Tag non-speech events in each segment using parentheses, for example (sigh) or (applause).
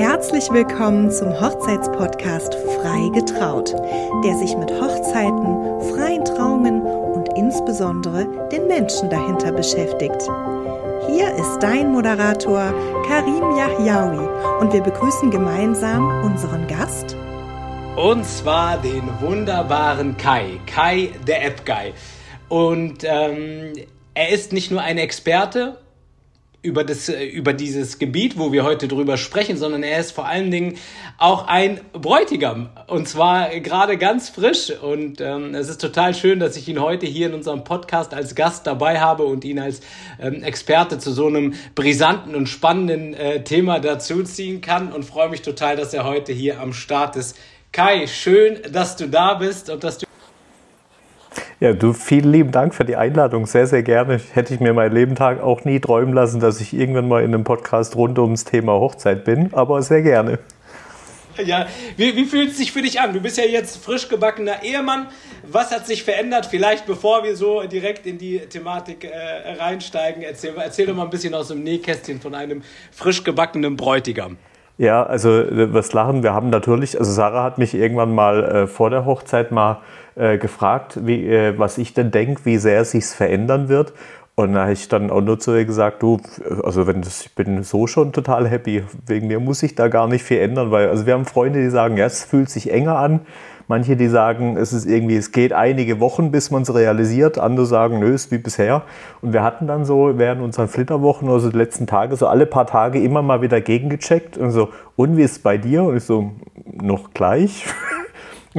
Herzlich willkommen zum Hochzeitspodcast Frei getraut, der sich mit Hochzeiten, freien Trauungen und insbesondere den Menschen dahinter beschäftigt. Hier ist dein Moderator Karim Yahyaoui und wir begrüßen gemeinsam unseren Gast. Und zwar den wunderbaren Kai, Kai der App Guy. Und ähm, er ist nicht nur ein Experte über, das, äh, über dieses Gebiet, wo wir heute drüber sprechen, sondern er ist vor allen Dingen auch ein Bräutigam. Und zwar gerade ganz frisch. Und ähm, es ist total schön, dass ich ihn heute hier in unserem Podcast als Gast dabei habe und ihn als ähm, Experte zu so einem brisanten und spannenden äh, Thema dazuziehen kann. Und freue mich total, dass er heute hier am Start ist. Kai, schön, dass du da bist und dass du ja, du, vielen lieben Dank für die Einladung. Sehr, sehr gerne. Hätte ich mir mein Lebentag auch nie träumen lassen, dass ich irgendwann mal in einem Podcast rund ums Thema Hochzeit bin, aber sehr gerne. Ja, wie, wie fühlt es sich für dich an? Du bist ja jetzt frisch gebackener Ehemann. Was hat sich verändert? Vielleicht bevor wir so direkt in die Thematik äh, reinsteigen, erzähl, erzähl doch mal ein bisschen aus dem Nähkästchen von einem frisch gebackenen Bräutigam. Ja, also äh, was lachen, wir haben natürlich, also Sarah hat mich irgendwann mal äh, vor der Hochzeit mal äh, gefragt, wie, äh, was ich denn denke, wie sehr sich verändern wird. Und da habe ich dann auch nur zu ihr gesagt, du, also wenn das, ich bin so schon total happy, wegen mir muss ich da gar nicht viel ändern, weil also wir haben Freunde, die sagen, ja, es fühlt sich enger an. Manche, die sagen, es ist irgendwie, es geht einige Wochen, bis man es realisiert. Andere sagen, nö, ist wie bisher. Und wir hatten dann so während unseren Flitterwochen, also die letzten Tage, so alle paar Tage immer mal wieder gegengecheckt und so, und wie ist es bei dir? Und ich so, noch gleich. (laughs)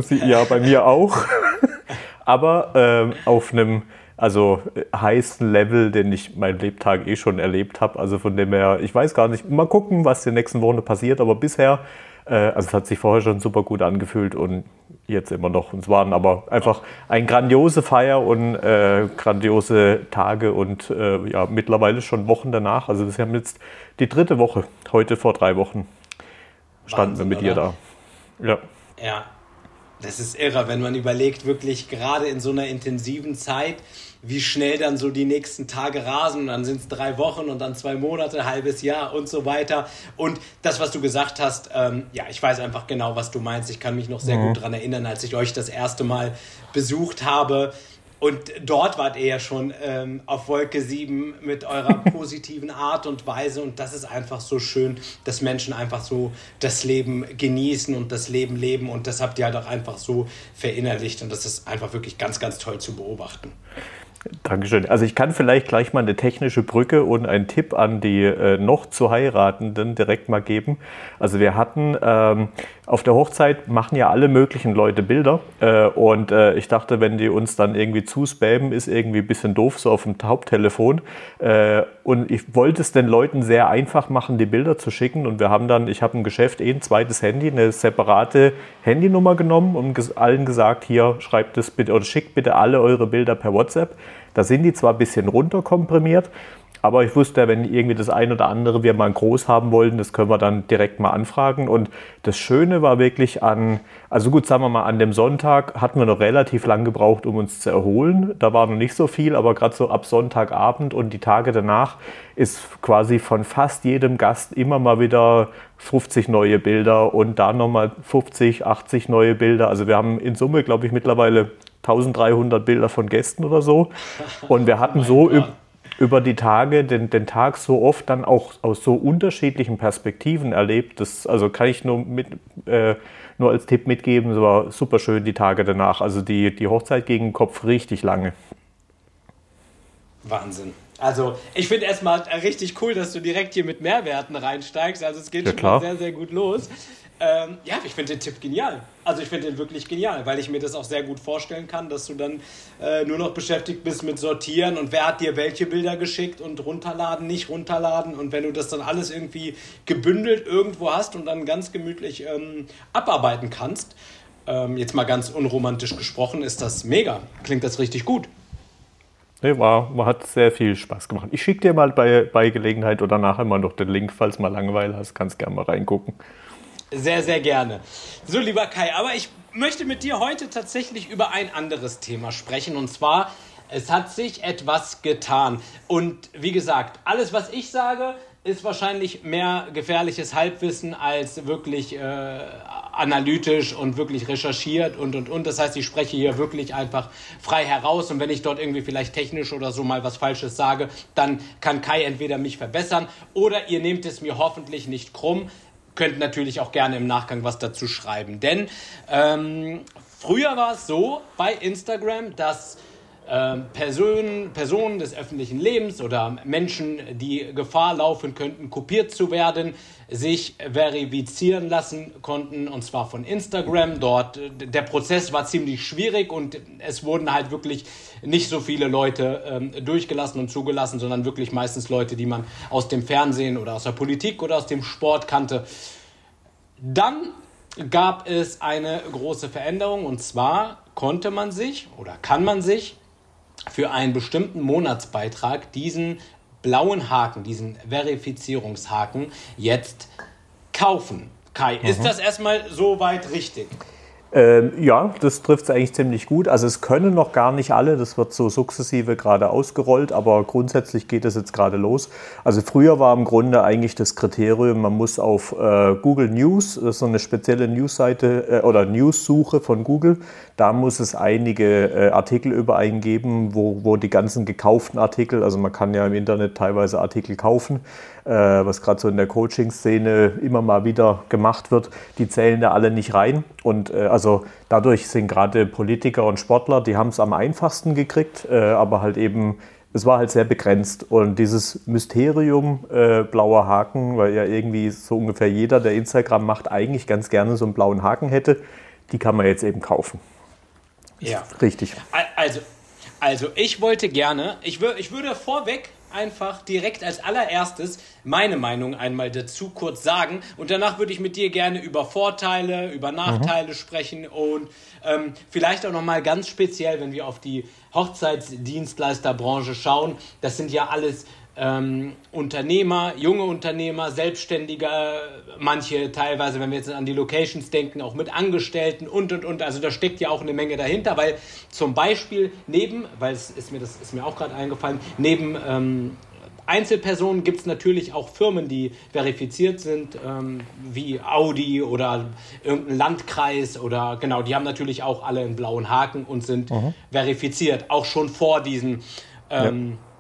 Ja, bei mir auch. (laughs) Aber ähm, auf einem also heißen Level, den ich mein Lebtag eh schon erlebt habe. Also von dem her, ich weiß gar nicht, mal gucken, was die nächsten Wochen passiert. Aber bisher, also es hat sich vorher schon super gut angefühlt und jetzt immer noch. Und es waren aber einfach eine grandiose Feier und äh, grandiose Tage und äh, ja, mittlerweile schon Wochen danach. Also wir haben jetzt die dritte Woche, heute vor drei Wochen standen Wahnsinn, wir mit oder? dir da. Ja. Ja, das ist irre, wenn man überlegt, wirklich gerade in so einer intensiven Zeit, wie schnell dann so die nächsten Tage rasen und dann sind es drei Wochen und dann zwei Monate, halbes Jahr und so weiter. Und das, was du gesagt hast, ähm, ja, ich weiß einfach genau, was du meinst. Ich kann mich noch sehr mhm. gut daran erinnern, als ich euch das erste Mal besucht habe. Und dort wart ihr ja schon ähm, auf Wolke 7 mit eurer (laughs) positiven Art und Weise. Und das ist einfach so schön, dass Menschen einfach so das Leben genießen und das Leben leben. Und das habt ihr halt auch einfach so verinnerlicht. Und das ist einfach wirklich ganz, ganz toll zu beobachten. Dankeschön. Also ich kann vielleicht gleich mal eine technische Brücke und einen Tipp an die äh, noch zu Heiratenden direkt mal geben. Also wir hatten ähm, auf der Hochzeit machen ja alle möglichen Leute Bilder äh, und äh, ich dachte, wenn die uns dann irgendwie zuspammen, ist irgendwie ein bisschen doof so auf dem Haupttelefon. Äh, und ich wollte es den Leuten sehr einfach machen, die Bilder zu schicken und wir haben dann, ich habe im Geschäft eh ein zweites Handy, eine separate Handynummer genommen und allen gesagt, hier schreibt es bitte oder schickt bitte alle eure Bilder per WhatsApp. Da sind die zwar ein bisschen runterkomprimiert, aber ich wusste, wenn irgendwie das ein oder andere wir mal groß haben wollten, das können wir dann direkt mal anfragen. Und das Schöne war wirklich an, also gut, sagen wir mal, an dem Sonntag hatten wir noch relativ lang gebraucht, um uns zu erholen. Da war noch nicht so viel, aber gerade so ab Sonntagabend und die Tage danach ist quasi von fast jedem Gast immer mal wieder 50 neue Bilder und da nochmal 50, 80 neue Bilder. Also wir haben in Summe, glaube ich, mittlerweile 1300 Bilder von Gästen oder so. Und wir hatten (laughs) so über die Tage, den, den Tag so oft dann auch aus so unterschiedlichen Perspektiven erlebt. Das also kann ich nur, mit, äh, nur als Tipp mitgeben. Es war super schön die Tage danach. Also die, die Hochzeit gegen den Kopf richtig lange. Wahnsinn. Also ich finde erstmal richtig cool, dass du direkt hier mit Mehrwerten reinsteigst. Also es geht ja, schon sehr, sehr gut los. Ähm, ja, ich finde den Tipp genial. Also ich finde den wirklich genial, weil ich mir das auch sehr gut vorstellen kann, dass du dann äh, nur noch beschäftigt bist mit Sortieren und wer hat dir welche Bilder geschickt und runterladen, nicht runterladen. Und wenn du das dann alles irgendwie gebündelt irgendwo hast und dann ganz gemütlich ähm, abarbeiten kannst, ähm, jetzt mal ganz unromantisch gesprochen, ist das mega. Klingt das richtig gut. Nee, war, war, hat sehr viel Spaß gemacht. Ich schicke dir mal bei, bei Gelegenheit oder nachher mal noch den Link, falls mal Langeweile hast, kannst gerne mal reingucken. Sehr, sehr gerne. So, lieber Kai, aber ich möchte mit dir heute tatsächlich über ein anderes Thema sprechen. Und zwar, es hat sich etwas getan. Und wie gesagt, alles, was ich sage, ist wahrscheinlich mehr gefährliches Halbwissen als wirklich äh, analytisch und wirklich recherchiert und und und. Das heißt, ich spreche hier wirklich einfach frei heraus und wenn ich dort irgendwie vielleicht technisch oder so mal was Falsches sage, dann kann Kai entweder mich verbessern oder ihr nehmt es mir hoffentlich nicht krumm. Könnt natürlich auch gerne im Nachgang was dazu schreiben. Denn ähm, früher war es so bei Instagram, dass ähm, Personen, Personen des öffentlichen Lebens oder Menschen, die Gefahr laufen könnten, kopiert zu werden, sich verifizieren lassen konnten und zwar von Instagram. Dort der Prozess war ziemlich schwierig und es wurden halt wirklich nicht so viele Leute ähm, durchgelassen und zugelassen, sondern wirklich meistens Leute, die man aus dem Fernsehen oder aus der Politik oder aus dem Sport kannte. Dann gab es eine große Veränderung und zwar konnte man sich oder kann man sich für einen bestimmten Monatsbeitrag diesen blauen Haken, diesen Verifizierungshaken jetzt kaufen. Kai, mhm. ist das erstmal soweit richtig? Ähm, ja, das trifft es eigentlich ziemlich gut. Also es können noch gar nicht alle, das wird so sukzessive gerade ausgerollt, aber grundsätzlich geht es jetzt gerade los. Also früher war im Grunde eigentlich das Kriterium, man muss auf äh, Google News, das ist so eine spezielle Newsseite äh, oder News-Suche von Google, da muss es einige äh, Artikel über eingeben, wo, wo die ganzen gekauften Artikel, also man kann ja im Internet teilweise Artikel kaufen, äh, was gerade so in der Coaching-Szene immer mal wieder gemacht wird, die zählen da alle nicht rein. Und äh, also dadurch sind gerade Politiker und Sportler, die haben es am einfachsten gekriegt, äh, aber halt eben, es war halt sehr begrenzt. Und dieses Mysterium äh, blauer Haken, weil ja irgendwie so ungefähr jeder, der Instagram macht, eigentlich ganz gerne so einen blauen Haken hätte, die kann man jetzt eben kaufen. Ja. Richtig. Also, also ich wollte gerne, ich, wür, ich würde vorweg einfach direkt als allererstes meine Meinung einmal dazu kurz sagen und danach würde ich mit dir gerne über Vorteile, über Nachteile mhm. sprechen und ähm, vielleicht auch nochmal ganz speziell, wenn wir auf die Hochzeitsdienstleisterbranche schauen, das sind ja alles ähm, Unternehmer, junge Unternehmer, Selbstständige, manche teilweise, wenn wir jetzt an die Locations denken, auch mit Angestellten und und und. Also da steckt ja auch eine Menge dahinter, weil zum Beispiel neben, weil es ist mir das ist mir auch gerade eingefallen, neben ähm, Einzelpersonen gibt es natürlich auch Firmen, die verifiziert sind, ähm, wie Audi oder irgendein Landkreis oder genau, die haben natürlich auch alle einen blauen Haken und sind mhm. verifiziert, auch schon vor diesen ähm, ja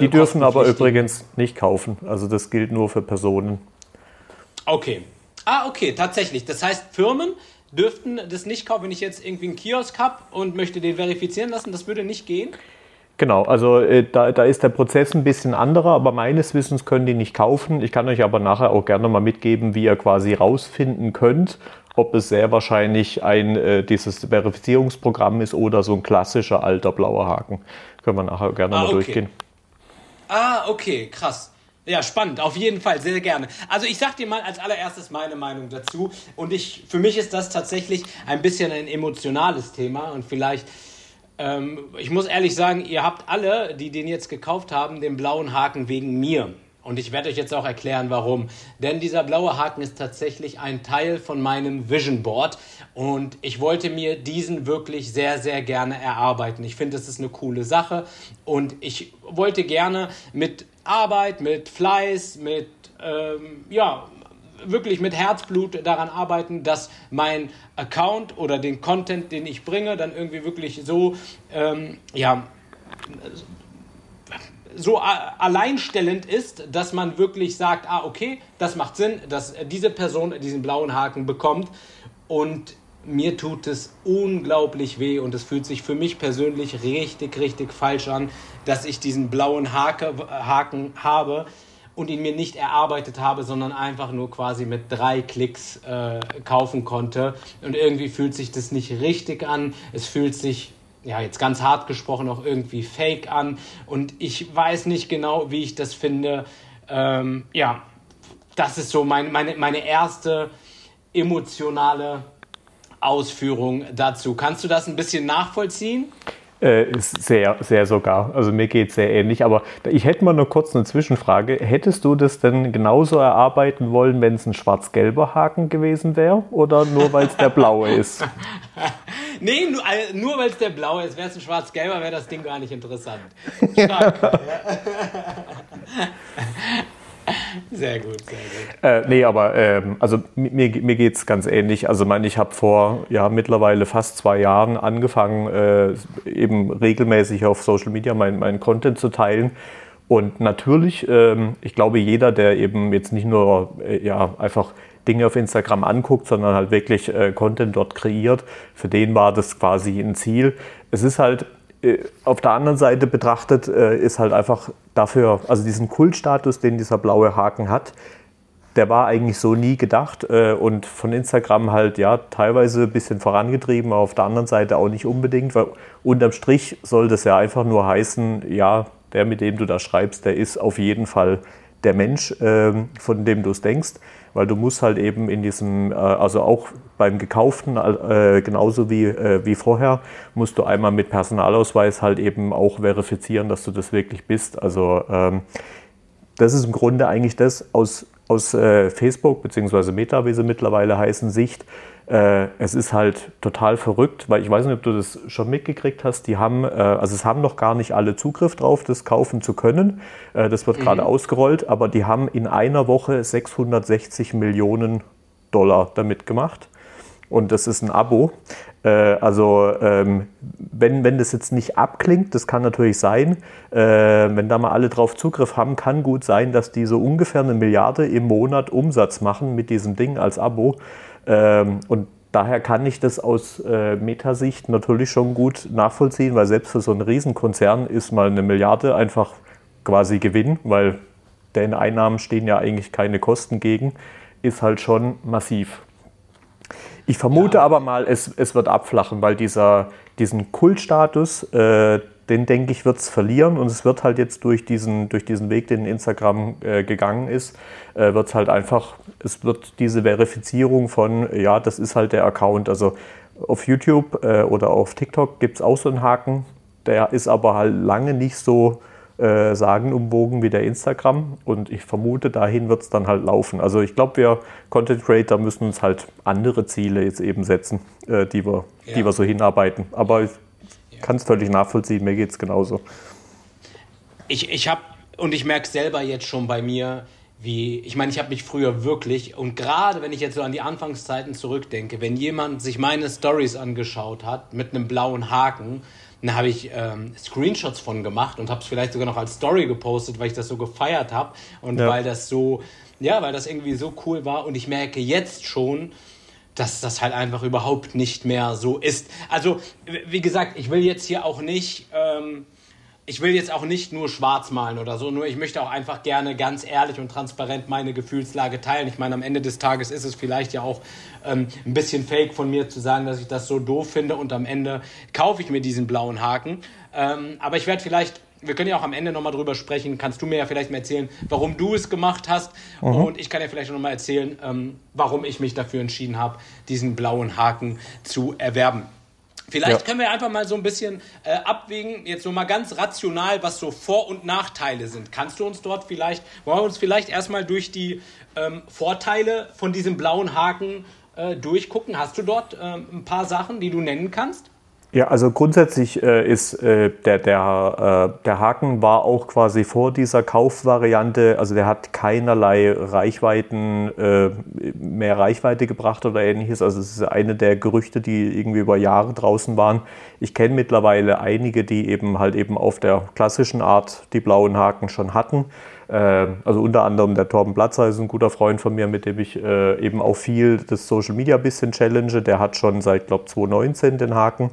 die dürfen aber übrigens nicht kaufen. Also das gilt nur für Personen. Okay. Ah, okay, tatsächlich. Das heißt, Firmen dürften das nicht kaufen, wenn ich jetzt irgendwie einen Kiosk habe und möchte den verifizieren lassen, das würde nicht gehen? Genau, also äh, da, da ist der Prozess ein bisschen anderer, aber meines Wissens können die nicht kaufen. Ich kann euch aber nachher auch gerne mal mitgeben, wie ihr quasi rausfinden könnt, ob es sehr wahrscheinlich ein äh, dieses Verifizierungsprogramm ist oder so ein klassischer alter blauer Haken. Können wir nachher gerne ah, mal okay. durchgehen. Ah, okay, krass. Ja, spannend, auf jeden Fall, sehr gerne. Also ich sag dir mal als allererstes meine Meinung dazu. Und ich, für mich ist das tatsächlich ein bisschen ein emotionales Thema und vielleicht, ähm, ich muss ehrlich sagen, ihr habt alle, die den jetzt gekauft haben, den blauen Haken wegen mir. Und ich werde euch jetzt auch erklären, warum. Denn dieser blaue Haken ist tatsächlich ein Teil von meinem Vision Board. Und ich wollte mir diesen wirklich sehr, sehr gerne erarbeiten. Ich finde, das ist eine coole Sache. Und ich wollte gerne mit Arbeit, mit Fleiß, mit, ähm, ja, wirklich mit Herzblut daran arbeiten, dass mein Account oder den Content, den ich bringe, dann irgendwie wirklich so, ähm, ja, so alleinstellend ist, dass man wirklich sagt, ah, okay, das macht Sinn, dass diese Person diesen blauen Haken bekommt. Und mir tut es unglaublich weh und es fühlt sich für mich persönlich richtig, richtig falsch an, dass ich diesen blauen Hake, Haken habe und ihn mir nicht erarbeitet habe, sondern einfach nur quasi mit drei Klicks äh, kaufen konnte. Und irgendwie fühlt sich das nicht richtig an. Es fühlt sich ja, jetzt ganz hart gesprochen, auch irgendwie fake an. Und ich weiß nicht genau, wie ich das finde. Ähm, ja, das ist so mein, meine, meine erste emotionale Ausführung dazu. Kannst du das ein bisschen nachvollziehen? Äh, sehr, sehr sogar. Also mir geht es sehr ähnlich. Aber ich hätte mal nur kurz eine Zwischenfrage. Hättest du das denn genauso erarbeiten wollen, wenn es ein schwarz-gelber Haken gewesen wäre? Oder nur weil es der blaue ist? (laughs) nee, nur, äh, nur weil es der blaue ist. Wäre es ein schwarz-gelber, wäre das Ding gar nicht interessant. (laughs) Stark. (laughs) Sehr gut, sehr gut. Äh, nee, aber ähm, also mir, mir geht es ganz ähnlich. Also mein, ich habe vor ja, mittlerweile fast zwei Jahren angefangen, äh, eben regelmäßig auf Social Media meinen mein Content zu teilen. Und natürlich, ähm, ich glaube, jeder, der eben jetzt nicht nur äh, ja, einfach Dinge auf Instagram anguckt, sondern halt wirklich äh, Content dort kreiert, für den war das quasi ein Ziel. Es ist halt auf der anderen Seite betrachtet, äh, ist halt einfach dafür, also diesen Kultstatus, den dieser blaue Haken hat, der war eigentlich so nie gedacht äh, und von Instagram halt ja teilweise ein bisschen vorangetrieben, aber auf der anderen Seite auch nicht unbedingt, weil unterm Strich soll das ja einfach nur heißen, ja, der, mit dem du da schreibst, der ist auf jeden Fall der Mensch, ähm, von dem du es denkst weil du musst halt eben in diesem, äh, also auch beim Gekauften, äh, genauso wie, äh, wie vorher, musst du einmal mit Personalausweis halt eben auch verifizieren, dass du das wirklich bist. Also ähm, das ist im Grunde eigentlich das aus, aus Facebook bzw. Meta, wie sie mittlerweile heißen, Sicht, äh, es ist halt total verrückt, weil ich weiß nicht, ob du das schon mitgekriegt hast. Die haben, äh, also es haben noch gar nicht alle Zugriff drauf, das kaufen zu können. Äh, das wird mhm. gerade ausgerollt, aber die haben in einer Woche 660 Millionen Dollar damit gemacht. Und das ist ein Abo. Äh, also ähm, wenn, wenn das jetzt nicht abklingt, das kann natürlich sein, äh, wenn da mal alle drauf Zugriff haben, kann gut sein, dass die so ungefähr eine Milliarde im Monat Umsatz machen mit diesem Ding als Abo. Ähm, und daher kann ich das aus äh, Metasicht natürlich schon gut nachvollziehen, weil selbst für so einen Riesenkonzern ist mal eine Milliarde einfach quasi Gewinn, weil den Einnahmen stehen ja eigentlich keine Kosten gegen, ist halt schon massiv. Ich vermute ja. aber mal, es, es wird abflachen, weil dieser, diesen Kultstatus, äh, den denke ich, wird es verlieren und es wird halt jetzt durch diesen, durch diesen Weg, den Instagram äh, gegangen ist, äh, wird es halt einfach, es wird diese Verifizierung von, ja, das ist halt der Account. Also auf YouTube äh, oder auf TikTok gibt es auch so einen Haken, der ist aber halt lange nicht so äh, sagenumwogen wie der Instagram und ich vermute, dahin wird es dann halt laufen. Also ich glaube, wir Content Creator müssen uns halt andere Ziele jetzt eben setzen, äh, die, wir, ja. die wir so hinarbeiten. Aber kann es völlig nachvollziehen, mir geht es genauso. Ich, ich habe, und ich merke selber jetzt schon bei mir, wie, ich meine, ich habe mich früher wirklich, und gerade wenn ich jetzt so an die Anfangszeiten zurückdenke, wenn jemand sich meine Stories angeschaut hat mit einem blauen Haken, dann habe ich ähm, Screenshots von gemacht und habe es vielleicht sogar noch als Story gepostet, weil ich das so gefeiert habe und ja. weil das so, ja, weil das irgendwie so cool war. Und ich merke jetzt schon, dass das halt einfach überhaupt nicht mehr so ist. Also, wie gesagt, ich will jetzt hier auch nicht, ähm, ich will jetzt auch nicht nur schwarz malen oder so, nur ich möchte auch einfach gerne ganz ehrlich und transparent meine Gefühlslage teilen. Ich meine, am Ende des Tages ist es vielleicht ja auch ähm, ein bisschen fake von mir zu sagen, dass ich das so doof finde und am Ende kaufe ich mir diesen blauen Haken. Ähm, aber ich werde vielleicht wir können ja auch am Ende nochmal drüber sprechen. Kannst du mir ja vielleicht mal erzählen, warum du es gemacht hast? Mhm. Und ich kann ja vielleicht nochmal erzählen, ähm, warum ich mich dafür entschieden habe, diesen blauen Haken zu erwerben. Vielleicht ja. können wir einfach mal so ein bisschen äh, abwägen, jetzt so mal ganz rational, was so Vor- und Nachteile sind. Kannst du uns dort vielleicht, wollen wir uns vielleicht erstmal durch die ähm, Vorteile von diesem blauen Haken äh, durchgucken? Hast du dort äh, ein paar Sachen, die du nennen kannst? Ja, also grundsätzlich äh, ist äh, der, der, äh, der Haken war auch quasi vor dieser Kaufvariante, also der hat keinerlei Reichweiten, äh, mehr Reichweite gebracht oder ähnliches. Also es ist eine der Gerüchte, die irgendwie über Jahre draußen waren. Ich kenne mittlerweile einige, die eben halt eben auf der klassischen Art die blauen Haken schon hatten. Ähm, also unter anderem der Torben Platzer ist ein guter Freund von mir, mit dem ich äh, eben auch viel das Social Media bisschen challenge. Der hat schon seit, glaube 2019 den Haken.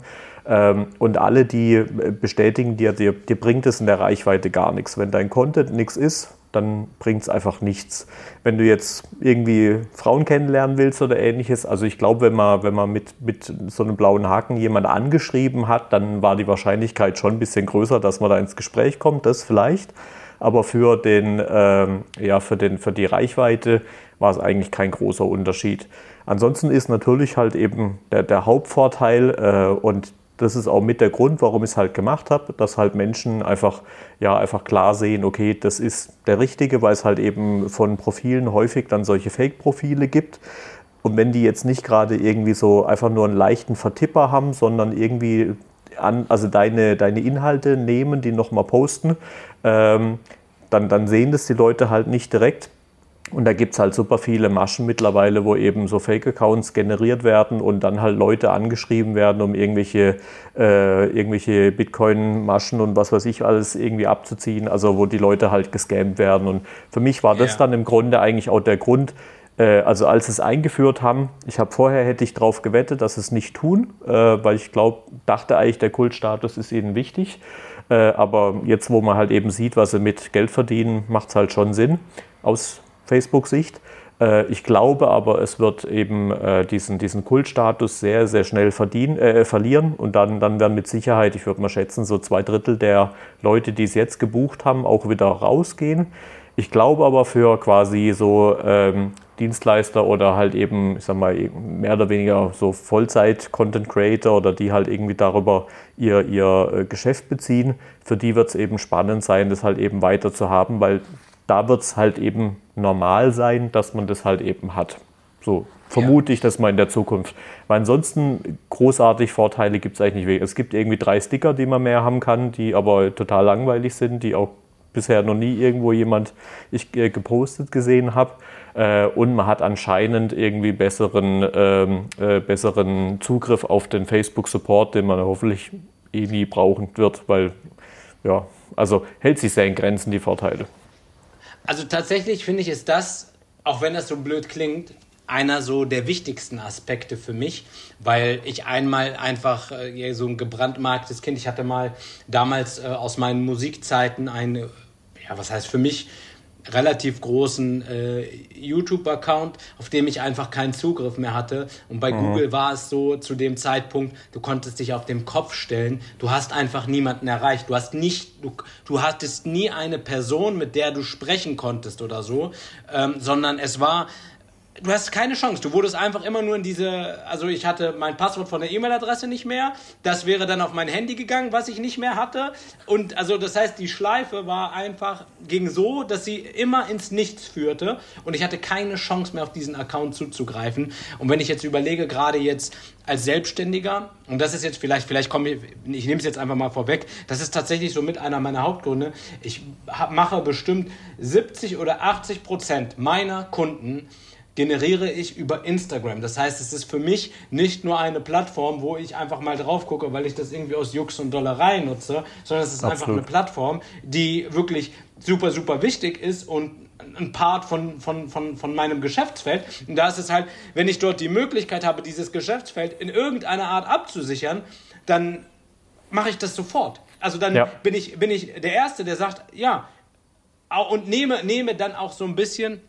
Ähm, und alle, die äh, bestätigen dir, dir, dir bringt es in der Reichweite gar nichts. Wenn dein Content nichts ist, dann bringt es einfach nichts. Wenn du jetzt irgendwie Frauen kennenlernen willst oder ähnliches, also ich glaube, wenn man, wenn man mit, mit so einem blauen Haken jemanden angeschrieben hat, dann war die Wahrscheinlichkeit schon ein bisschen größer, dass man da ins Gespräch kommt, das vielleicht aber für, den, ähm, ja, für, den, für die Reichweite war es eigentlich kein großer Unterschied. Ansonsten ist natürlich halt eben der, der Hauptvorteil äh, und das ist auch mit der Grund, warum ich es halt gemacht habe, dass halt Menschen einfach, ja, einfach klar sehen, okay, das ist der Richtige, weil es halt eben von Profilen häufig dann solche Fake-Profile gibt. Und wenn die jetzt nicht gerade irgendwie so einfach nur einen leichten Vertipper haben, sondern irgendwie an, also deine, deine Inhalte nehmen, die nochmal posten, ähm, dann, dann sehen das die Leute halt nicht direkt, Und da gibt es halt super viele Maschen mittlerweile, wo eben so Fake-Accounts generiert werden und dann halt Leute angeschrieben werden, um irgendwelche, äh, irgendwelche Bitcoin-Maschen und was weiß ich alles irgendwie abzuziehen. Also wo die Leute halt gescammt werden. Und für mich war das ja. dann im Grunde eigentlich auch der Grund, also als sie es eingeführt haben, ich habe vorher hätte ich darauf gewettet, dass sie es nicht tun, äh, weil ich glaube, dachte eigentlich, der Kultstatus ist ihnen wichtig. Äh, aber jetzt, wo man halt eben sieht, was sie mit Geld verdienen, macht es halt schon Sinn aus Facebook-Sicht. Äh, ich glaube aber, es wird eben äh, diesen, diesen Kultstatus sehr, sehr schnell verdienen, äh, verlieren und dann, dann werden mit Sicherheit, ich würde mal schätzen, so zwei Drittel der Leute, die es jetzt gebucht haben, auch wieder rausgehen. Ich glaube aber für quasi so ähm, Dienstleister oder halt eben, ich sag mal, mehr oder weniger so Vollzeit-Content-Creator oder die halt irgendwie darüber ihr, ihr Geschäft beziehen, für die wird es eben spannend sein, das halt eben weiter zu haben, weil da wird es halt eben normal sein, dass man das halt eben hat. So vermute ja. ich das mal in der Zukunft. Weil ansonsten großartig Vorteile gibt es eigentlich nicht. Es gibt irgendwie drei Sticker, die man mehr haben kann, die aber total langweilig sind, die auch bisher noch nie irgendwo jemand ich äh, gepostet gesehen habe. Äh, und man hat anscheinend irgendwie besseren, ähm, äh, besseren Zugriff auf den Facebook-Support, den man hoffentlich eh nie brauchen wird, weil ja, also hält sich sehr in Grenzen die Vorteile. Also tatsächlich finde ich, ist das, auch wenn das so blöd klingt, einer so der wichtigsten Aspekte für mich, weil ich einmal einfach äh, so ein gebrandmarktes Kind, ich hatte mal damals äh, aus meinen Musikzeiten eine, ja, was heißt für mich relativ großen äh, YouTube-Account, auf dem ich einfach keinen Zugriff mehr hatte. Und bei mhm. Google war es so zu dem Zeitpunkt, du konntest dich auf den Kopf stellen. Du hast einfach niemanden erreicht. Du hast nicht, du, du hattest nie eine Person, mit der du sprechen konntest oder so, ähm, sondern es war du hast keine Chance. Du wurdest einfach immer nur in diese, also ich hatte mein Passwort von der E-Mail-Adresse nicht mehr. Das wäre dann auf mein Handy gegangen, was ich nicht mehr hatte. Und also das heißt, die Schleife war einfach, ging so, dass sie immer ins Nichts führte. Und ich hatte keine Chance mehr auf diesen Account zuzugreifen. Und wenn ich jetzt überlege, gerade jetzt als Selbstständiger, und das ist jetzt vielleicht, vielleicht komme ich, ich nehme es jetzt einfach mal vorweg, das ist tatsächlich so mit einer meiner Hauptgründe. Ich mache bestimmt 70 oder 80 Prozent meiner Kunden generiere ich über Instagram. Das heißt, es ist für mich nicht nur eine Plattform, wo ich einfach mal drauf gucke, weil ich das irgendwie aus Jux und Dollerei nutze, sondern es ist Absolut. einfach eine Plattform, die wirklich super, super wichtig ist und ein Part von, von, von, von meinem Geschäftsfeld. Und da ist es halt, wenn ich dort die Möglichkeit habe, dieses Geschäftsfeld in irgendeiner Art abzusichern, dann mache ich das sofort. Also dann ja. bin, ich, bin ich der Erste, der sagt, ja, und nehme, nehme dann auch so ein bisschen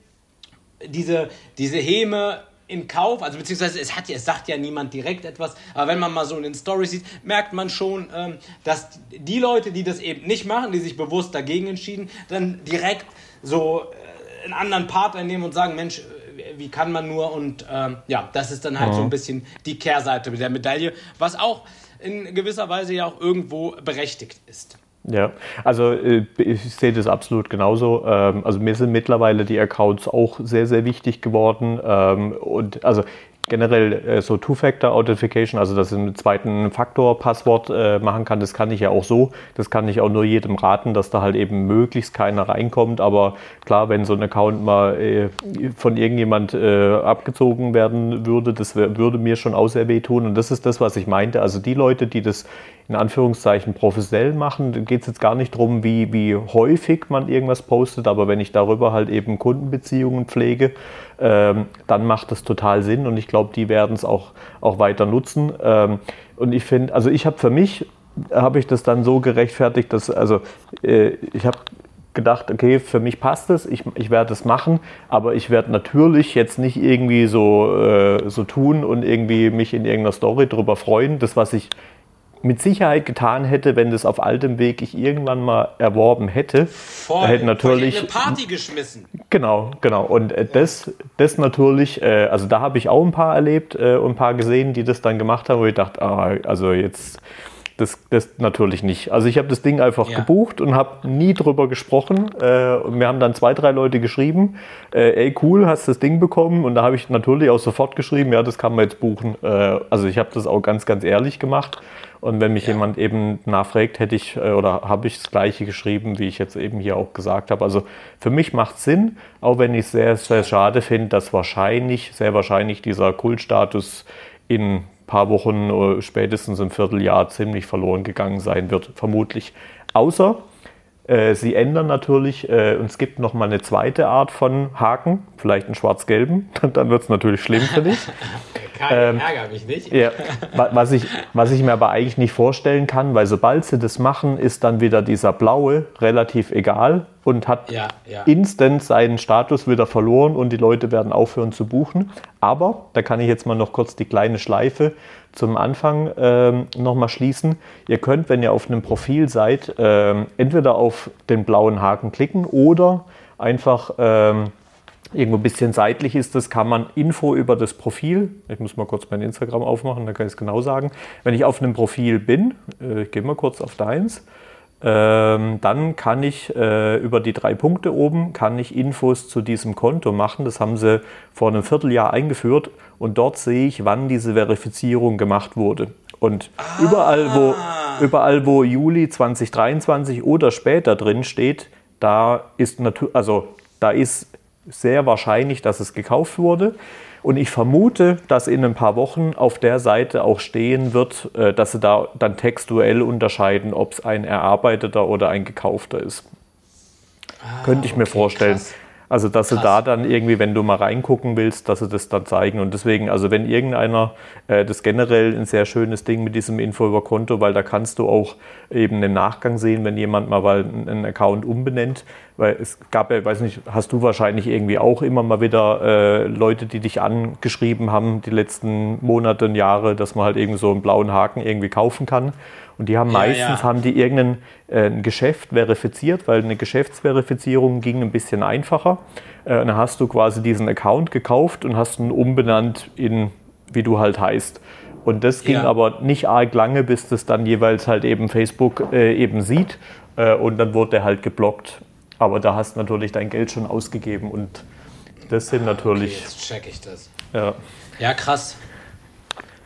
diese, diese Häme in Kauf, also beziehungsweise es, hat, es sagt ja niemand direkt etwas, aber wenn man mal so in den Stories sieht, merkt man schon, ähm, dass die Leute, die das eben nicht machen, die sich bewusst dagegen entschieden, dann direkt so äh, einen anderen Part einnehmen und sagen, Mensch, äh, wie kann man nur und ähm, ja, das ist dann halt mhm. so ein bisschen die Kehrseite der Medaille, was auch in gewisser Weise ja auch irgendwo berechtigt ist. Ja, also äh, ich sehe das absolut genauso. Ähm, also mir sind mittlerweile die Accounts auch sehr, sehr wichtig geworden. Ähm, und also generell äh, so Two-Factor-Authentification, also dass ich einen zweiten Faktor-Passwort äh, machen kann, das kann ich ja auch so. Das kann ich auch nur jedem raten, dass da halt eben möglichst keiner reinkommt. Aber klar, wenn so ein Account mal von irgendjemand abgezogen werden würde, das würde mir schon auch sehr wehtun. Und das ist das, was ich meinte. Also die Leute, die das in Anführungszeichen professionell machen, geht es jetzt gar nicht darum, wie, wie häufig man irgendwas postet, aber wenn ich darüber halt eben Kundenbeziehungen pflege, ähm, dann macht das total Sinn und ich glaube, die werden es auch, auch weiter nutzen. Ähm, und ich finde, also ich habe für mich, habe ich das dann so gerechtfertigt, dass, also äh, ich habe gedacht, okay, für mich passt es, ich, ich werde es machen, aber ich werde natürlich jetzt nicht irgendwie so, äh, so tun und irgendwie mich in irgendeiner Story darüber freuen. Das, was ich mit Sicherheit getan hätte, wenn das auf altem Weg ich irgendwann mal erworben hätte. Voll, hätte natürlich eine Party geschmissen. Genau, genau. Und äh, das, das natürlich, äh, also da habe ich auch ein paar erlebt äh, und ein paar gesehen, die das dann gemacht haben, wo ich dachte, ah, also jetzt das, das natürlich nicht. Also ich habe das Ding einfach ja. gebucht und habe nie drüber gesprochen. Äh, und mir haben dann zwei, drei Leute geschrieben, äh, ey cool, hast das Ding bekommen? Und da habe ich natürlich auch sofort geschrieben, ja, das kann man jetzt buchen. Äh, also ich habe das auch ganz, ganz ehrlich gemacht. Und wenn mich ja. jemand eben nachfragt, hätte ich äh, oder habe ich das gleiche geschrieben, wie ich jetzt eben hier auch gesagt habe. Also für mich macht es Sinn, auch wenn ich es sehr, sehr schade finde, dass wahrscheinlich, sehr wahrscheinlich dieser Kultstatus in paar Wochen oder spätestens im Vierteljahr ziemlich verloren gegangen sein wird, vermutlich. Außer äh, sie ändern natürlich, äh, und es gibt noch mal eine zweite Art von Haken, vielleicht einen schwarz-gelben, (laughs) dann wird es natürlich schlimm für dich. (laughs) Kein, ähm, ärger mich nicht. Ja, was, ich, was ich mir aber eigentlich nicht vorstellen kann, weil sobald sie das machen, ist dann wieder dieser blaue relativ egal und hat ja, ja. instant seinen Status wieder verloren und die Leute werden aufhören zu buchen. Aber, da kann ich jetzt mal noch kurz die kleine Schleife zum Anfang ähm, nochmal schließen. Ihr könnt, wenn ihr auf einem Profil seid, ähm, entweder auf den blauen Haken klicken oder einfach ähm, irgendwo ein bisschen seitlich ist das, kann man Info über das Profil, ich muss mal kurz mein Instagram aufmachen, dann kann ich es genau sagen. Wenn ich auf einem Profil bin, äh, ich gehe mal kurz auf deins, ähm, dann kann ich äh, über die drei Punkte oben, kann ich Infos zu diesem Konto machen. Das haben sie vor einem Vierteljahr eingeführt und dort sehe ich, wann diese Verifizierung gemacht wurde. Und ah. überall, wo, überall, wo Juli 2023 oder später drin steht, da ist natürlich, also da ist sehr wahrscheinlich, dass es gekauft wurde. Und ich vermute, dass in ein paar Wochen auf der Seite auch stehen wird, äh, dass sie da dann textuell unterscheiden, ob es ein erarbeiteter oder ein gekaufter ist. Ah, Könnte ich mir okay, vorstellen. Krass. Also, dass Krass. sie da dann irgendwie, wenn du mal reingucken willst, dass sie das dann zeigen. Und deswegen, also wenn irgendeiner, äh, das generell ein sehr schönes Ding mit diesem Info über Konto, weil da kannst du auch eben den Nachgang sehen, wenn jemand mal einen Account umbenennt. Weil es gab ja, weiß nicht, hast du wahrscheinlich irgendwie auch immer mal wieder äh, Leute, die dich angeschrieben haben, die letzten Monate und Jahre, dass man halt irgendwie so einen blauen Haken irgendwie kaufen kann. Und die haben meistens ja. haben die irgendein äh, Geschäft verifiziert, weil eine Geschäftsverifizierung ging ein bisschen einfacher. Äh, dann hast du quasi diesen Account gekauft und hast ihn umbenannt in, wie du halt heißt. Und das ging ja. aber nicht arg lange, bis das dann jeweils halt eben Facebook äh, eben sieht. Äh, und dann wurde der halt geblockt. Aber da hast du natürlich dein Geld schon ausgegeben und das sind ah, natürlich. Okay, jetzt check ich das. Ja, ja krass.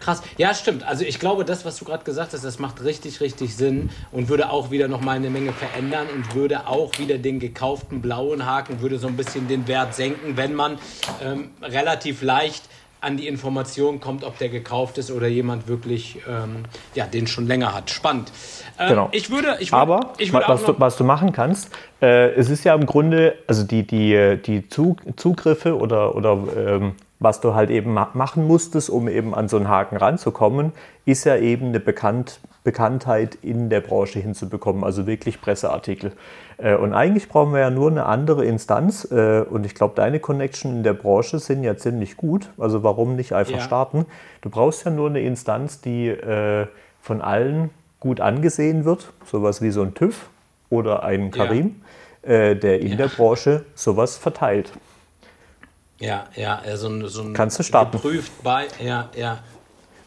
Krass. Ja, stimmt. Also ich glaube, das, was du gerade gesagt hast, das macht richtig, richtig Sinn und würde auch wieder nochmal eine Menge verändern und würde auch wieder den gekauften blauen Haken, würde so ein bisschen den Wert senken, wenn man ähm, relativ leicht an die Information kommt, ob der gekauft ist oder jemand wirklich ähm, ja, den schon länger hat. Spannend. Ähm, genau. Ich würde, ich würde, Aber ich würde was, du, was du machen kannst, äh, es ist ja im Grunde, also die, die, die Zugriffe oder, oder ähm, was du halt eben machen musstest, um eben an so einen Haken ranzukommen, ist ja eben eine Bekannt Bekanntheit in der Branche hinzubekommen, also wirklich Presseartikel. Äh, und eigentlich brauchen wir ja nur eine andere Instanz. Äh, und ich glaube, deine Connection in der Branche sind ja ziemlich gut. Also warum nicht einfach ja. starten? Du brauchst ja nur eine Instanz, die äh, von allen gut angesehen wird, sowas wie so ein TÜV oder ein Karim, ja. der in ja. der Branche sowas verteilt. Ja, ja, so ein, so ein Kannst du starten. geprüft bei, ja, ja.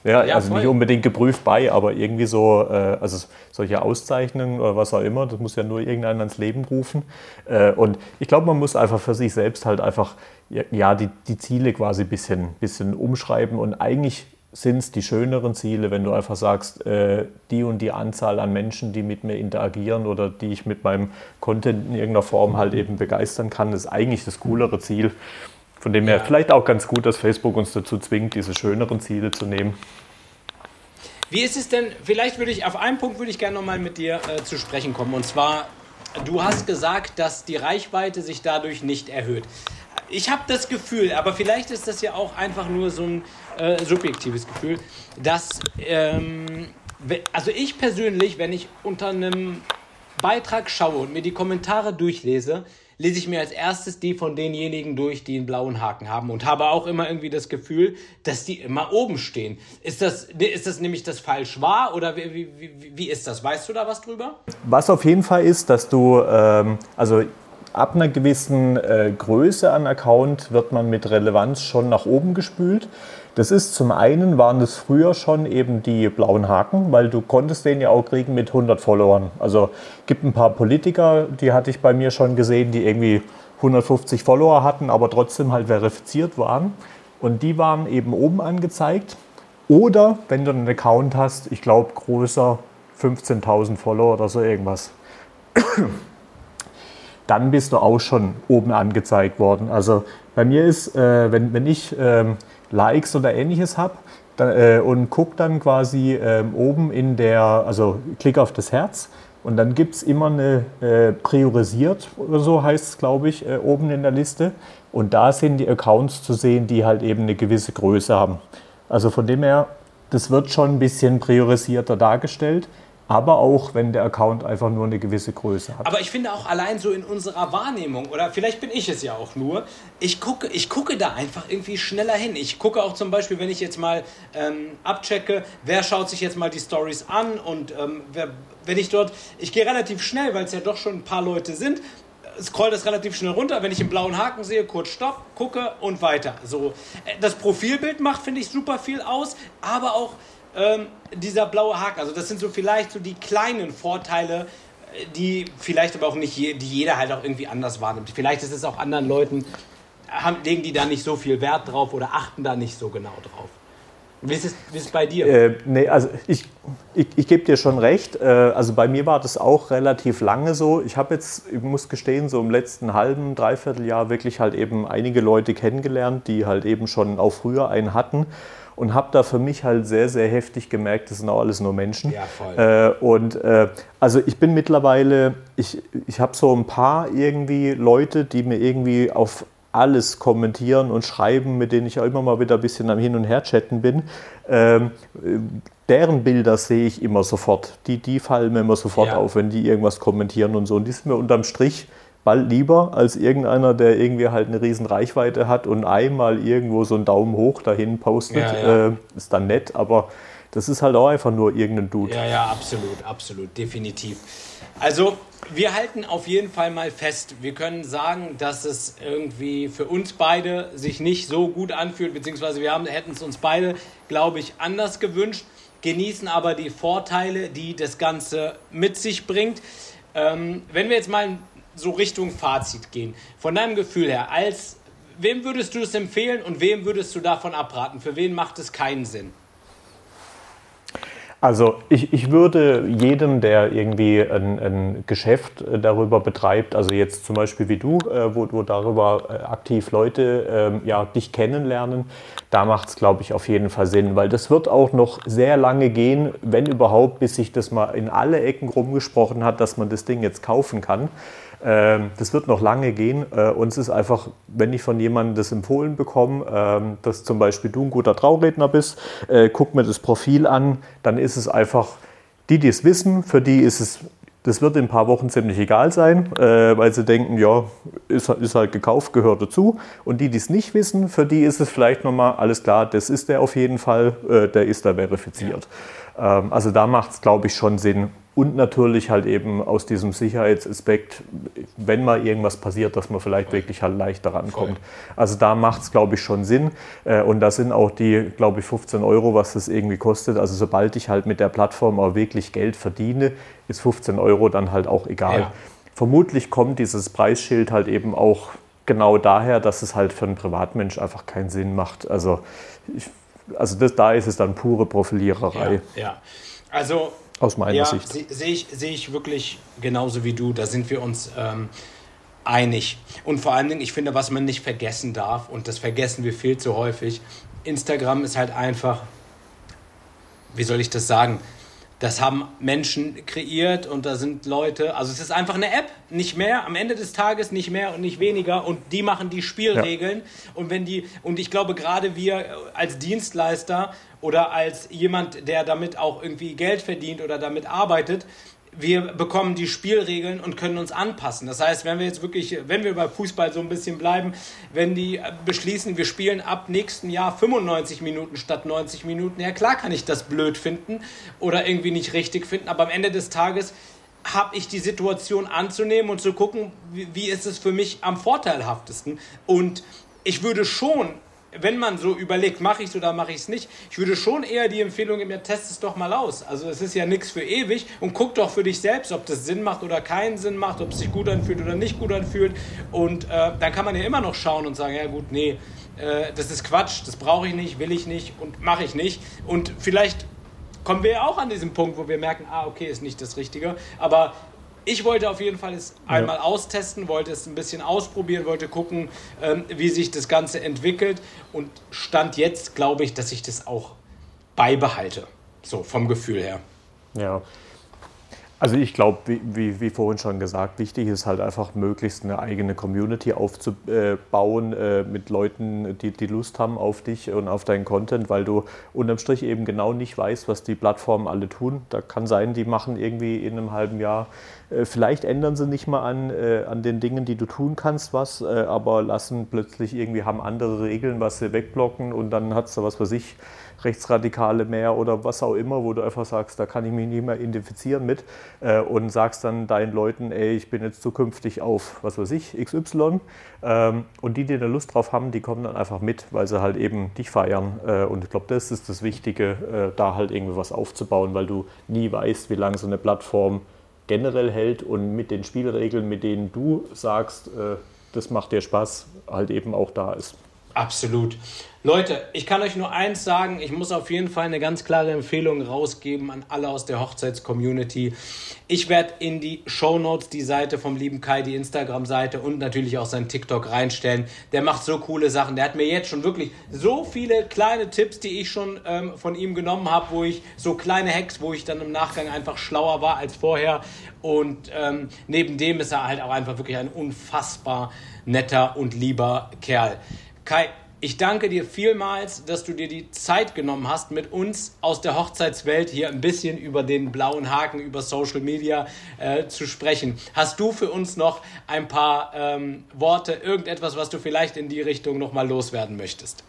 Ja, ja also voll. nicht unbedingt geprüft bei, aber irgendwie so, äh, also solche Auszeichnungen oder was auch immer, das muss ja nur irgendeiner ans Leben rufen. Äh, und ich glaube, man muss einfach für sich selbst halt einfach, ja, die, die Ziele quasi ein bisschen, bisschen umschreiben und eigentlich sind es die schöneren Ziele, wenn du einfach sagst, äh, die und die Anzahl an Menschen, die mit mir interagieren oder die ich mit meinem Content in irgendeiner Form halt eben begeistern kann, ist eigentlich das coolere Ziel. Von dem her ja. vielleicht auch ganz gut, dass Facebook uns dazu zwingt, diese schöneren Ziele zu nehmen. Wie ist es denn, vielleicht würde ich, auf einen Punkt würde ich gerne nochmal mit dir äh, zu sprechen kommen. Und zwar, du hast gesagt, dass die Reichweite sich dadurch nicht erhöht. Ich habe das Gefühl, aber vielleicht ist das ja auch einfach nur so ein äh, subjektives Gefühl, dass, ähm, also ich persönlich, wenn ich unter einem Beitrag schaue und mir die Kommentare durchlese, lese ich mir als erstes die von denjenigen durch, die einen blauen Haken haben und habe auch immer irgendwie das Gefühl, dass die immer oben stehen. Ist das, ist das nämlich das falsch wahr oder wie, wie, wie ist das? Weißt du da was drüber? Was auf jeden Fall ist, dass du, ähm, also ab einer gewissen äh, Größe an Account wird man mit Relevanz schon nach oben gespült. Das ist zum einen, waren das früher schon eben die blauen Haken, weil du konntest den ja auch kriegen mit 100 Followern. Also gibt ein paar Politiker, die hatte ich bei mir schon gesehen, die irgendwie 150 Follower hatten, aber trotzdem halt verifiziert waren. Und die waren eben oben angezeigt. Oder wenn du einen Account hast, ich glaube größer 15.000 Follower oder so irgendwas, (coughs) dann bist du auch schon oben angezeigt worden. Also bei mir ist, äh, wenn, wenn ich äh, Likes oder ähnliches habe äh, und gucke dann quasi ähm, oben in der, also klick auf das Herz und dann gibt es immer eine äh, priorisiert oder so heißt es, glaube ich, äh, oben in der Liste. Und da sind die Accounts zu sehen, die halt eben eine gewisse Größe haben. Also von dem her, das wird schon ein bisschen priorisierter dargestellt aber auch wenn der Account einfach nur eine gewisse Größe hat. Aber ich finde auch allein so in unserer Wahrnehmung, oder vielleicht bin ich es ja auch nur, ich gucke, ich gucke da einfach irgendwie schneller hin. Ich gucke auch zum Beispiel, wenn ich jetzt mal ähm, abchecke, wer schaut sich jetzt mal die Stories an und ähm, wer, wenn ich dort, ich gehe relativ schnell, weil es ja doch schon ein paar Leute sind, scroll das relativ schnell runter. Wenn ich einen blauen Haken sehe, kurz Stopp, gucke und weiter. So, äh, das Profilbild macht, finde ich, super viel aus, aber auch ähm, dieser blaue Haken. Also das sind so vielleicht so die kleinen Vorteile, die vielleicht aber auch nicht, je, die jeder halt auch irgendwie anders wahrnimmt. Vielleicht ist es auch anderen Leuten, haben, legen die da nicht so viel Wert drauf oder achten da nicht so genau drauf. Wie ist es, wie ist es bei dir? Äh, nee, also ich, ich, ich gebe dir schon recht. Äh, also bei mir war das auch relativ lange so. Ich habe jetzt, ich muss gestehen, so im letzten halben, dreiviertel Jahr wirklich halt eben einige Leute kennengelernt, die halt eben schon auch früher einen hatten und habe da für mich halt sehr, sehr heftig gemerkt, das sind auch alles nur Menschen. Ja, voll. Äh, und äh, also ich bin mittlerweile, ich, ich habe so ein paar irgendwie Leute, die mir irgendwie auf alles kommentieren und schreiben, mit denen ich auch immer mal wieder ein bisschen am Hin und Her chatten bin. Ähm, deren Bilder sehe ich immer sofort. Die, die fallen mir immer sofort ja. auf, wenn die irgendwas kommentieren und so. Und die sind mir unterm Strich bald lieber als irgendeiner, der irgendwie halt eine riesen Reichweite hat und einmal irgendwo so einen Daumen hoch dahin postet. Ja, ja. Äh, ist dann nett, aber das ist halt auch einfach nur irgendein Dude. Ja, ja, absolut, absolut, definitiv. Also wir halten auf jeden Fall mal fest, wir können sagen, dass es irgendwie für uns beide sich nicht so gut anfühlt, beziehungsweise wir hätten es uns beide, glaube ich, anders gewünscht, genießen aber die Vorteile, die das Ganze mit sich bringt. Ähm, wenn wir jetzt mal so Richtung Fazit gehen. Von deinem Gefühl her, als wem würdest du es empfehlen und wem würdest du davon abraten? Für wen macht es keinen Sinn? Also ich, ich würde jedem, der irgendwie ein, ein, Geschäft äh, darüber betreibt, also jetzt zum Beispiel wie du, äh, wo, wo darüber äh, aktiv Leute ähm, ja, dich kennenlernen, da macht es, glaube ich, auf jeden Fall Sinn, weil das wird auch noch sehr lange gehen, wenn überhaupt, bis sich das mal in alle Ecken rumgesprochen hat, dass man das Ding jetzt kaufen kann. Ähm, das wird noch lange gehen. Äh, uns ist einfach, wenn ich von jemandem das empfohlen bekomme, ähm, dass zum Beispiel du ein guter Trauredner bist, äh, guck mir das Profil an, dann ist es einfach, die, die es wissen, für die ist es, das wird in ein paar Wochen ziemlich egal sein, äh, weil sie denken, ja, ist, ist halt gekauft, gehört dazu. Und die, die es nicht wissen, für die ist es vielleicht nochmal, alles klar, das ist der auf jeden Fall, der ist da verifiziert. Ähm, also da macht es, glaube ich, schon Sinn, und natürlich halt eben aus diesem Sicherheitsaspekt, wenn mal irgendwas passiert, dass man vielleicht wirklich halt leichter rankommt. Also da macht es, glaube ich, schon Sinn. Äh, und da sind auch die, glaube ich, 15 Euro, was das irgendwie kostet. Also sobald ich halt mit der Plattform auch wirklich Geld verdiene, ist 15 Euro dann halt auch egal. Ja. Vermutlich kommt dieses Preisschild halt eben auch genau daher, dass es halt für einen Privatmensch einfach keinen Sinn macht. Also, ich, also das, da ist es dann pure Profiliererei. Ja, ja. also aus meiner ja, Sicht. Sehe ich, seh ich wirklich genauso wie du. Da sind wir uns ähm, einig. Und vor allen Dingen, ich finde, was man nicht vergessen darf, und das vergessen wir viel zu häufig, Instagram ist halt einfach, wie soll ich das sagen? Das haben Menschen kreiert und da sind Leute, also es ist einfach eine App, nicht mehr, am Ende des Tages nicht mehr und nicht weniger und die machen die Spielregeln ja. und wenn die, und ich glaube gerade wir als Dienstleister oder als jemand, der damit auch irgendwie Geld verdient oder damit arbeitet, wir bekommen die Spielregeln und können uns anpassen. Das heißt, wenn wir jetzt wirklich, wenn wir bei Fußball so ein bisschen bleiben, wenn die beschließen, wir spielen ab nächsten Jahr 95 Minuten statt 90 Minuten, ja klar kann ich das blöd finden oder irgendwie nicht richtig finden, aber am Ende des Tages habe ich die Situation anzunehmen und zu gucken, wie, wie ist es für mich am vorteilhaftesten. Und ich würde schon wenn man so überlegt, mache ich es oder mache ich es nicht, ich würde schon eher die Empfehlung geben, ja, test es doch mal aus. Also es ist ja nichts für ewig und guck doch für dich selbst, ob das Sinn macht oder keinen Sinn macht, ob es sich gut anfühlt oder nicht gut anfühlt. Und äh, dann kann man ja immer noch schauen und sagen, ja gut, nee, äh, das ist Quatsch, das brauche ich nicht, will ich nicht und mache ich nicht. Und vielleicht kommen wir ja auch an diesem Punkt, wo wir merken, ah, okay, ist nicht das Richtige. Aber ich wollte auf jeden Fall es einmal ja. austesten, wollte es ein bisschen ausprobieren, wollte gucken, ähm, wie sich das Ganze entwickelt und stand jetzt, glaube ich, dass ich das auch beibehalte. So vom Gefühl her. Ja, also ich glaube, wie, wie, wie, vorhin schon gesagt, wichtig ist halt einfach möglichst eine eigene Community aufzubauen äh, mit Leuten, die, die Lust haben auf dich und auf deinen Content, weil du unterm Strich eben genau nicht weißt, was die Plattformen alle tun. Da kann sein, die machen irgendwie in einem halben Jahr, äh, vielleicht ändern sie nicht mal an, äh, an den Dingen, die du tun kannst, was, äh, aber lassen plötzlich irgendwie, haben andere Regeln, was sie wegblocken und dann hat es da was für sich Rechtsradikale mehr oder was auch immer, wo du einfach sagst, da kann ich mich nicht mehr identifizieren mit äh, und sagst dann deinen Leuten, ey, ich bin jetzt zukünftig auf, was weiß ich, XY ähm, und die, die da Lust drauf haben, die kommen dann einfach mit, weil sie halt eben dich feiern äh, und ich glaube, das ist das Wichtige, äh, da halt irgendwie was aufzubauen, weil du nie weißt, wie lange so eine Plattform generell hält und mit den Spielregeln, mit denen du sagst, äh, das macht dir Spaß, halt eben auch da ist. Absolut. Leute, ich kann euch nur eins sagen, ich muss auf jeden Fall eine ganz klare Empfehlung rausgeben an alle aus der Hochzeitscommunity. Ich werde in die Show Notes die Seite vom lieben Kai, die Instagram-Seite und natürlich auch sein TikTok reinstellen. Der macht so coole Sachen. Der hat mir jetzt schon wirklich so viele kleine Tipps, die ich schon ähm, von ihm genommen habe, wo ich so kleine Hacks, wo ich dann im Nachgang einfach schlauer war als vorher. Und ähm, neben dem ist er halt auch einfach wirklich ein unfassbar netter und lieber Kerl. Kai, ich danke dir vielmals, dass du dir die Zeit genommen hast, mit uns aus der Hochzeitswelt hier ein bisschen über den blauen Haken, über Social Media äh, zu sprechen. Hast du für uns noch ein paar ähm, Worte, irgendetwas, was du vielleicht in die Richtung nochmal loswerden möchtest?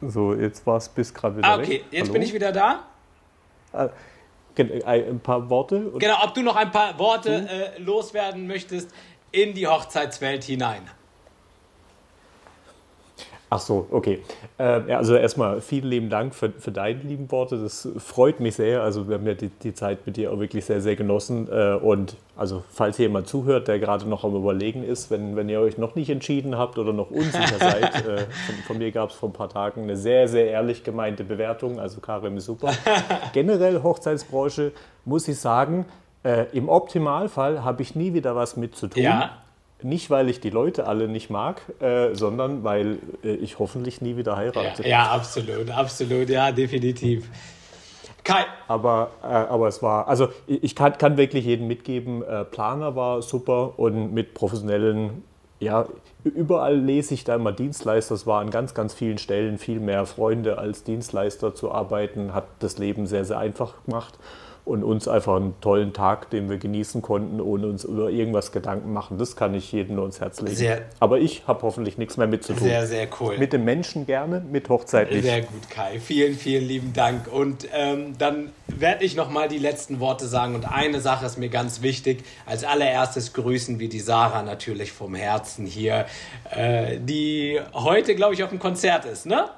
So, jetzt war es bis gerade wieder. Ah, okay, weg. jetzt Hallo? bin ich wieder da. Ah, ein paar Worte? Genau, ob du noch ein paar Worte äh, loswerden möchtest in die Hochzeitswelt hinein. Ach so, okay. Äh, also erstmal vielen lieben Dank für, für deine lieben Worte. Das freut mich sehr. Also wir haben ja die, die Zeit mit dir auch wirklich sehr, sehr genossen. Äh, und also falls hier jemand zuhört, der gerade noch am Überlegen ist, wenn, wenn ihr euch noch nicht entschieden habt oder noch unsicher (laughs) seid, äh, von, von, mir gab es vor ein paar Tagen eine sehr, sehr ehrlich gemeinte Bewertung. Also Karim ist super. (laughs) Generell Hochzeitsbranche muss ich sagen, äh, im Optimalfall habe ich nie wieder was mit zu tun. Ja. Nicht, weil ich die Leute alle nicht mag, äh, sondern weil äh, ich hoffentlich nie wieder heirate. Ja, ja, absolut, absolut, ja, definitiv. Kai. Aber, äh, aber es war, also ich kann, kann wirklich jedem mitgeben, äh, Planer war super und mit professionellen, ja, überall lese ich da immer Dienstleister. Es war an ganz, ganz vielen Stellen viel mehr Freunde als Dienstleister zu arbeiten, hat das Leben sehr, sehr einfach gemacht und uns einfach einen tollen Tag, den wir genießen konnten, ohne uns über irgendwas Gedanken machen. Das kann ich jedem nur ins Herz legen. Sehr, Aber ich habe hoffentlich nichts mehr mit zu tun. Sehr, sehr cool. Mit dem Menschen gerne, mit Hochzeit nicht. Sehr gut, Kai. Vielen, vielen lieben Dank. Und ähm, dann werde ich noch mal die letzten Worte sagen. Und eine Sache ist mir ganz wichtig. Als allererstes grüßen wir die Sarah natürlich vom Herzen hier, äh, die heute, glaube ich, auf dem Konzert ist, ne?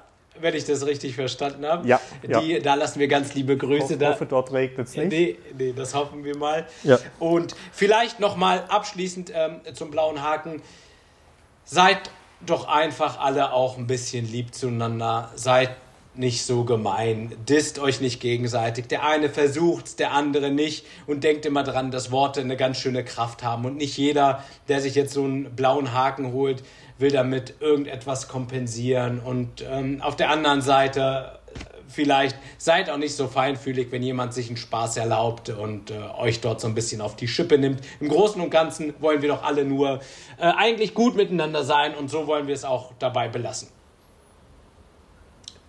Wenn ich das richtig verstanden habe. Ja, Die, ja. Da lassen wir ganz liebe Grüße. Ich hoffe, dort regnet es nicht. Nee, nee, das hoffen wir mal. Ja. Und vielleicht nochmal abschließend ähm, zum blauen Haken. Seid doch einfach alle auch ein bisschen lieb zueinander. Seid nicht so gemein. Disst euch nicht gegenseitig. Der eine versucht der andere nicht. Und denkt immer dran, dass Worte eine ganz schöne Kraft haben. Und nicht jeder, der sich jetzt so einen blauen Haken holt, will damit irgendetwas kompensieren. Und ähm, auf der anderen Seite vielleicht seid auch nicht so feinfühlig, wenn jemand sich einen Spaß erlaubt und äh, euch dort so ein bisschen auf die Schippe nimmt. Im Großen und Ganzen wollen wir doch alle nur äh, eigentlich gut miteinander sein und so wollen wir es auch dabei belassen.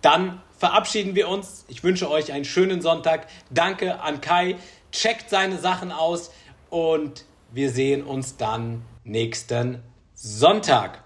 Dann verabschieden wir uns. Ich wünsche euch einen schönen Sonntag. Danke an Kai. Checkt seine Sachen aus und wir sehen uns dann nächsten Sonntag.